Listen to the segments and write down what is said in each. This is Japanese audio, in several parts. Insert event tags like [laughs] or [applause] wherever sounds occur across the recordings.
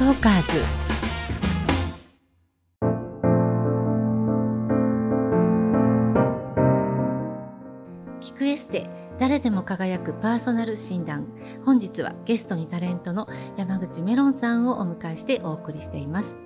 トーカーズ聞くエステ誰でも輝くパーソナル診断。本日はゲストにタレントの山口メロンさんをお迎えしてお送りしています。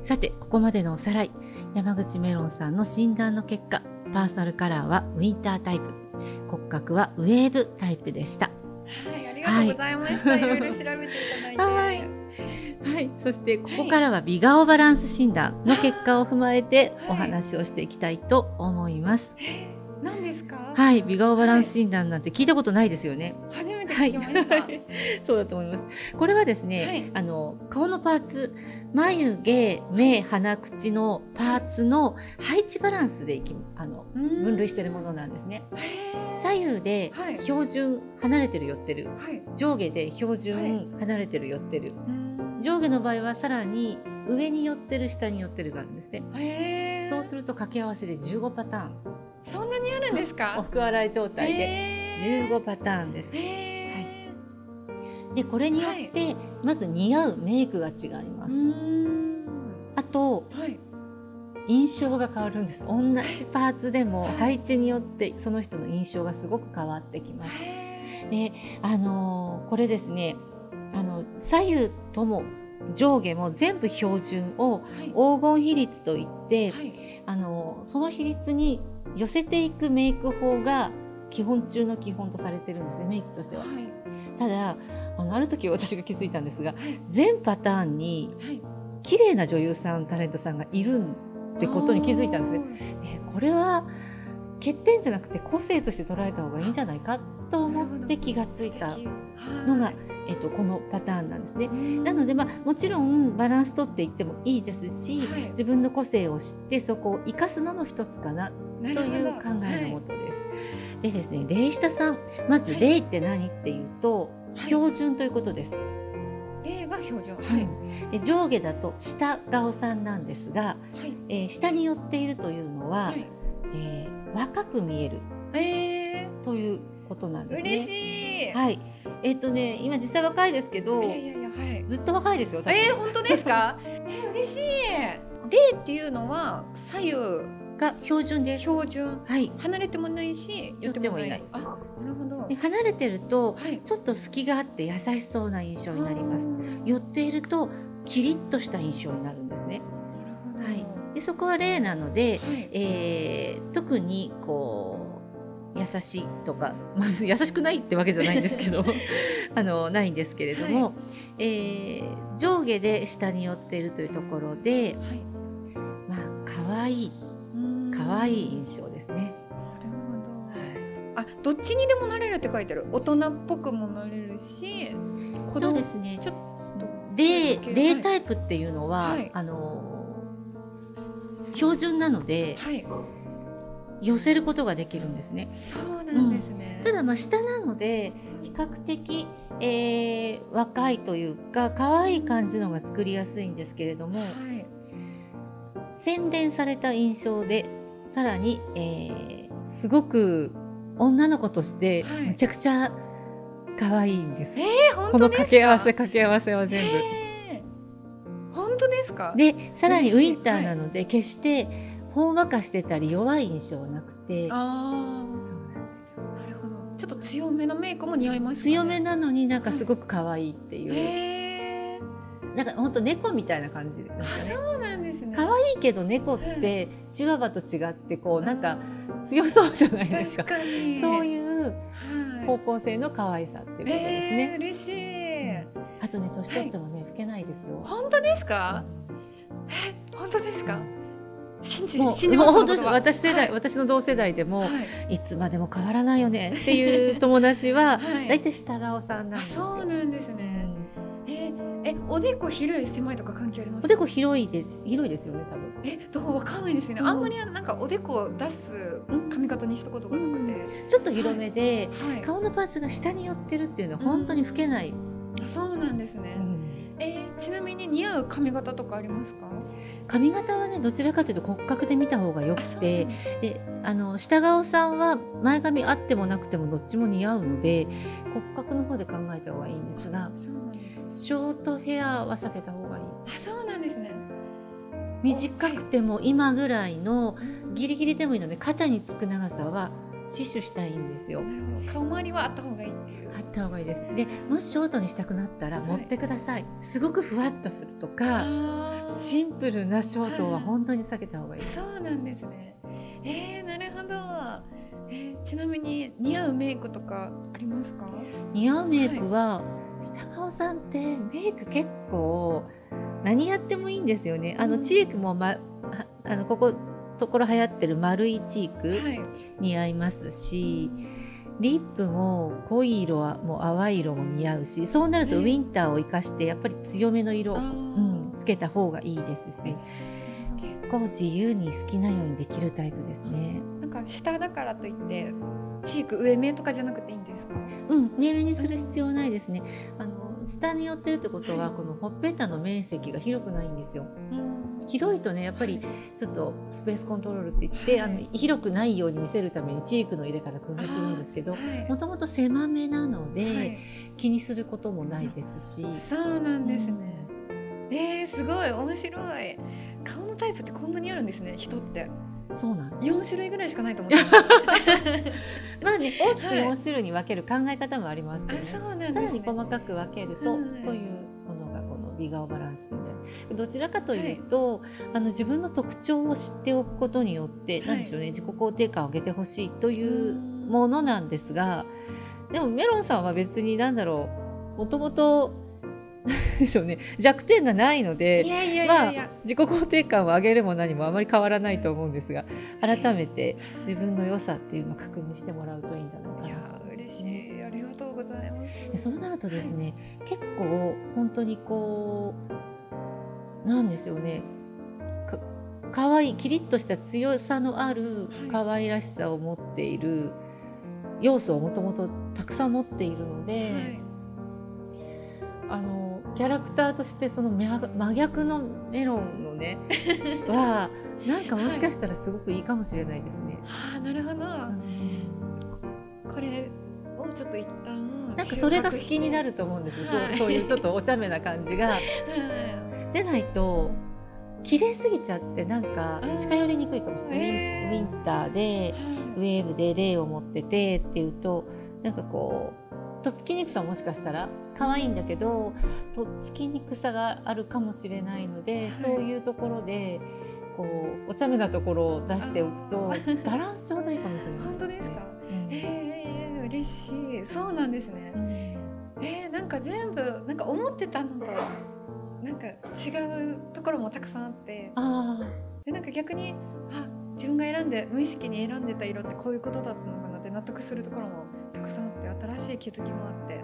さてここまでのおさらい。山口メロンさんの診断の結果パーソナルカラーはウィンタータイプ。骨格はウェーブタイプでした。はい、ありがとうございました。はい、いろいろ調べていただいて。はいはい、そしてここからは美顔バランス診断の結果を踏まえてはいお話をしていきたいと思います。何ですか？はい、美顔バランス診断なんて聞いたことないですよね。初めてはい聞きました。[laughs] そうだと思います。これはですね、はいあの顔のパーツ、眉毛、目、鼻、口のパーツの配置バランスでいきあの分類しているものなんですね。左右ではい標準離れてる寄ってる、はい。上下で標はい準離れてる寄ってる。うん上下の場合はさらに上に寄ってる下に寄ってるがあるんですね。そうすると掛け合わせで15パターン。そんなにあるんですおか。服洗い状態でへー15パターンです。へえ。でこれによってまず似合うメイクが違いまうす。ん。あとはい。印象が変わるんです。同じパーツでもはい配置によってその人の印象がすごく変わってきます。へで、あのーこれですね、あの左右とも上下も全部標準をー黄金比率といって、はい。あのその比率に寄せていくメイク法が基本中の基本とされてるんですねメイクとしては。はい。ただあのある時私が気づいたんですがはい。全パターンにはい。綺麗な女優さんタレントさんがいるってことに気づいたんですね。えこれは欠点じゃなくて個性として捉えた方がいいんじゃないかと思って気がついたのが、えっと、このパターンなんですね。なので、まあ、もちろんバランス取っていってもいいですし、はい自分の個性を知ってそこを生かすのも一つかななという考えのもとです。でですね、霊下さん、まず霊って何っていうと、はい標準ということです。A が標準。はいで上下だと下顔さんなんですが、はい。えー下に寄っているというのは、はい。えー若く見えるえということなんー、ですね。嬉しい。はい。えっ、とね、今実際若いですけどい、やいやいや、はい。ずっと若いですよ。えー、本当ですか？[laughs] えー、嬉しい。例っていうのは左右が標準です。標準。はい。離れてもないし、寄ってもない。寄ってあ、なるほどで。離れてるとはい。ちょっと隙があって優しそうな印象になります。寄っているとキリッとした印象になるんですね。なるほど。はい。でそこは例なので、はい。えー特にこう優しいとか、[laughs] まあ、優しくないってわけじゃないんですけど [laughs] あのないんですけれども、はえー上下で下に寄っているというところで、はい。まあ可愛い可愛い印象ですね。あ、どっちにでもなれるって書いてある。大人っぽくもなれるし、子そう供ですね。ちょっと例はい例タイプっていうのは、はいあの標準なのではい。寄せることができるんですね。そうなんですね。ただまあ下なので比較的、えー若いというか可愛い感じのが作りやすいんですけれどもはい。洗練された印象でさらに、えーすごく女の子としてはいむちゃくちゃ可愛いんです。えー、本この当ですか？掛け合わせ掛け合わせは全部。えー本当ですか？でさらにウィンターなので、決してほんわかしてたり弱い印象はなくてあそうなんですよあ、なるほど。ちょっと強めのメイクも似合いますか、ね。強めなのになんかすごく可愛いっていう、へえ。なんかほんと猫みたいな感じなんあ、かねそうなんですね。可愛いけど猫ってチワワと違ってこうなんか強そうじゃないですか確かに。そういうはい。方向性の可愛さっていうことですえー、ね、嬉しい。あとね年取ってもね、老けないですよ本当ですか？本当ですか？信じ信じます。本当です私世代、はい私の同世代でも、はいい、つまでも変わらないよねっていう友達は [laughs] はい大体下顔さんなんあ、ですよ。そうなんですね。え、え、おでこ広い狭いとか関係ありますか？おでこ広いです広いですよね多分。え、どう？わかんないですよね。うんあんまりなんかおでこを出す髪型にしたことがなくて。ちょっと広めで、はい。顔のパーツが下に寄ってるっていうのは本当に老けない。あそうなんですね。えーちなみに似合う髪型とかありますか？髪型はねどちらかというと骨格で見た方がよくてであの下顔さんは前髪あってもなくてもどっちも似合うので骨格の方で考えた方がいいんですが。ショートヘアは避けた方がいい。あそうなんですね。短くても今ぐらいのギリギリでもいいので肩につく長さは死守したいんですよ。顔周りはあった方がいいっていう。あった方がいいです。でもしショートにしたくなったら持ってください、すごくふわっとするとかシンプルなショートは本当に避けた方がいい。そうなんですね。えー、なるほど、えーちなみに似合うメイクとかありますか？似合うメイクは、下顔さんってメイク結構何やってもいいんですよね。あのうん。チークも、ま、ああのここところ流行ってる丸いチークはい。似合いますし、リップも濃い色はもう淡い色も似合うしそうなるとねウィンターを生かしてやっぱり強めの色。うー。ん、つけた方がいいですし結構自由に好きなようにできるタイプですね。なんか下だからといってチーク上目とかじゃなくていいんですか？うん、上目にする必要ないですね。あの下に寄ってるってことは、はいこのほっぺたの面積が広くないんですよ。うん広いとね、やっぱりちょっとスペースコントロールって言って、はいあの広くないように見せるためにチークの入れ方工夫するんですけど、はいもともと狭めなので、はい気にすることもないですし、そうなんですね。えー、すごい面白い。顔のタイプってこんなにあるんですね。人ってそうなん。四種類ぐらいしかないと思って [laughs] まあね、大きくはい4種類に分ける考え方もありますけど、あ、ねそうなんですさね。らに細かく分けると、はいというものがこの美顔バランスになるどちらかというと、あの自分の特徴を知っておくことによって、はいなんでしょうね自己肯定感を上げてほしいというものなんですがでもメロンさんは別に何だろうもともと [laughs] でしょうね。弱点がないのいでやいやいやいや。自己肯定感を上げるも何もあまり変わらないと思うんですが改めて自分の良さっていうのを確認してもらうといいんじゃないかな。いや嬉しい。ありがとうございます。でそうなるとですね、結構本当にこうなんでしょうね。か可愛いキリッとした強さのある可愛らしさを持っている要素をもともとたくさん持っているので、はいあのキャラクターとしてその真真逆のメロンのね [laughs] はなんかもしかしたらすごくいいかもしれないですね。あーなるほど。うん。これをちょっと一旦なんかそれが好きになると思うんですよ、そうはいそういうちょっとお茶目な感じが。はいでないと綺麗すぎちゃってなんかうん。近寄りにくいかもしれない、へー。ウィンウィンターでウェーブで霊を持っててっていうとなんかこうとっつきにくさももしかしたら可愛いんだけどとっつきにくさがあるかもしれないので、はい。そういうところでこうお茶目なところを出しておくとバランスちょうどいいかもしれない、本当ですか？うん。えー、嬉しい。そうなんですね。うん。えー、なんか全部なんか思ってたのとなんか違うところもたくさんあって。あでなんか逆にあ自分が選んで無意識に選んでた色ってこういうことだったの納得するところもたくさんあって新しい気づきもあって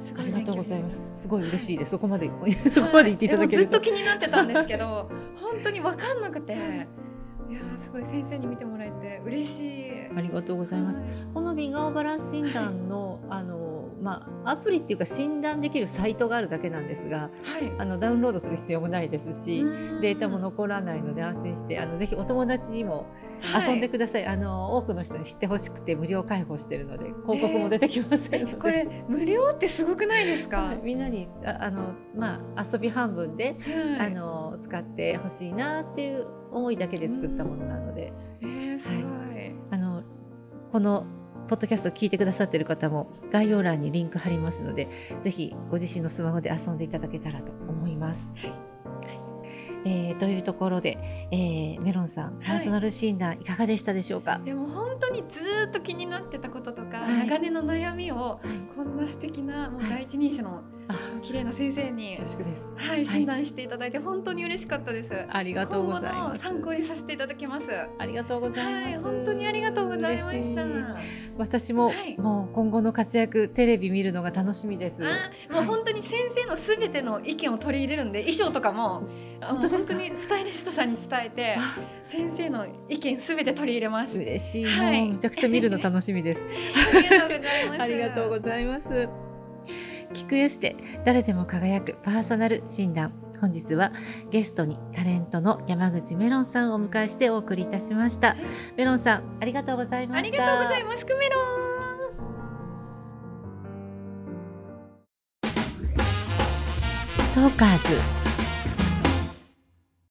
すあありがとうございます。すごい嬉しいです。そこまでそこまで言っていただけるはいずっと気になってたんですけど本当に分かんなくて。い。やーすごい先生に見てもらえて嬉しい。ありがとうございます。はこの美顔バランス診断のまあ、アプリっていうか診断できるサイトがあるだけなんですがはい。あのダウンロードする必要もないですし、うん。データも残らないので安心してあのぜひお友達にも遊んでください、あの多くの人に知ってほしくて無料開放してるので広告も出てきませんえこれ無料ってすごくないですか、[laughs] はい。みんなにああの、まあ、遊び半分で、はい。あの使ってほしいなっていう思いだけで作ったものなので、えー、すごい、あのこのポッドキャストを聞いてくださっている方も概要欄にリンク貼りますのでぜひご自身のスマホで遊んでいただけたらと思います。はい。えーというところで、えーメロンさんパーソナル診断いかがでしたでしょうか、でも本当にずーっと気になってたこととか、はい。長年の悩みをはい。こんな素敵なもうはい。第一人者のあ [laughs] 綺麗な先生に、恐縮です。はい、診断していただいて本当に嬉しかったです。ありがとうござい今後のます。参考にさせていただきます。はありがとうございます。い、本当にありがとうございました。私も、はいもう今後の活躍テレビ見るのが楽しみです。あもう本当に先生のすべての意見を取り入れるんで衣装とかも本当にスタイリストさんに伝えてあ先生の意見すべて取り入れます。嬉しい、はいめちゃくちゃ見るの楽しみです。[laughs] ありがとうございます。[laughs] ありがとうございます。聞くエステ誰でも輝くパーソナル診断。本日はゲストにタレントの山口メロンさんをお迎えしてお送りいたしました。メロンさんありがとうございまあした。りがとうございます。クメロン。トーカーズ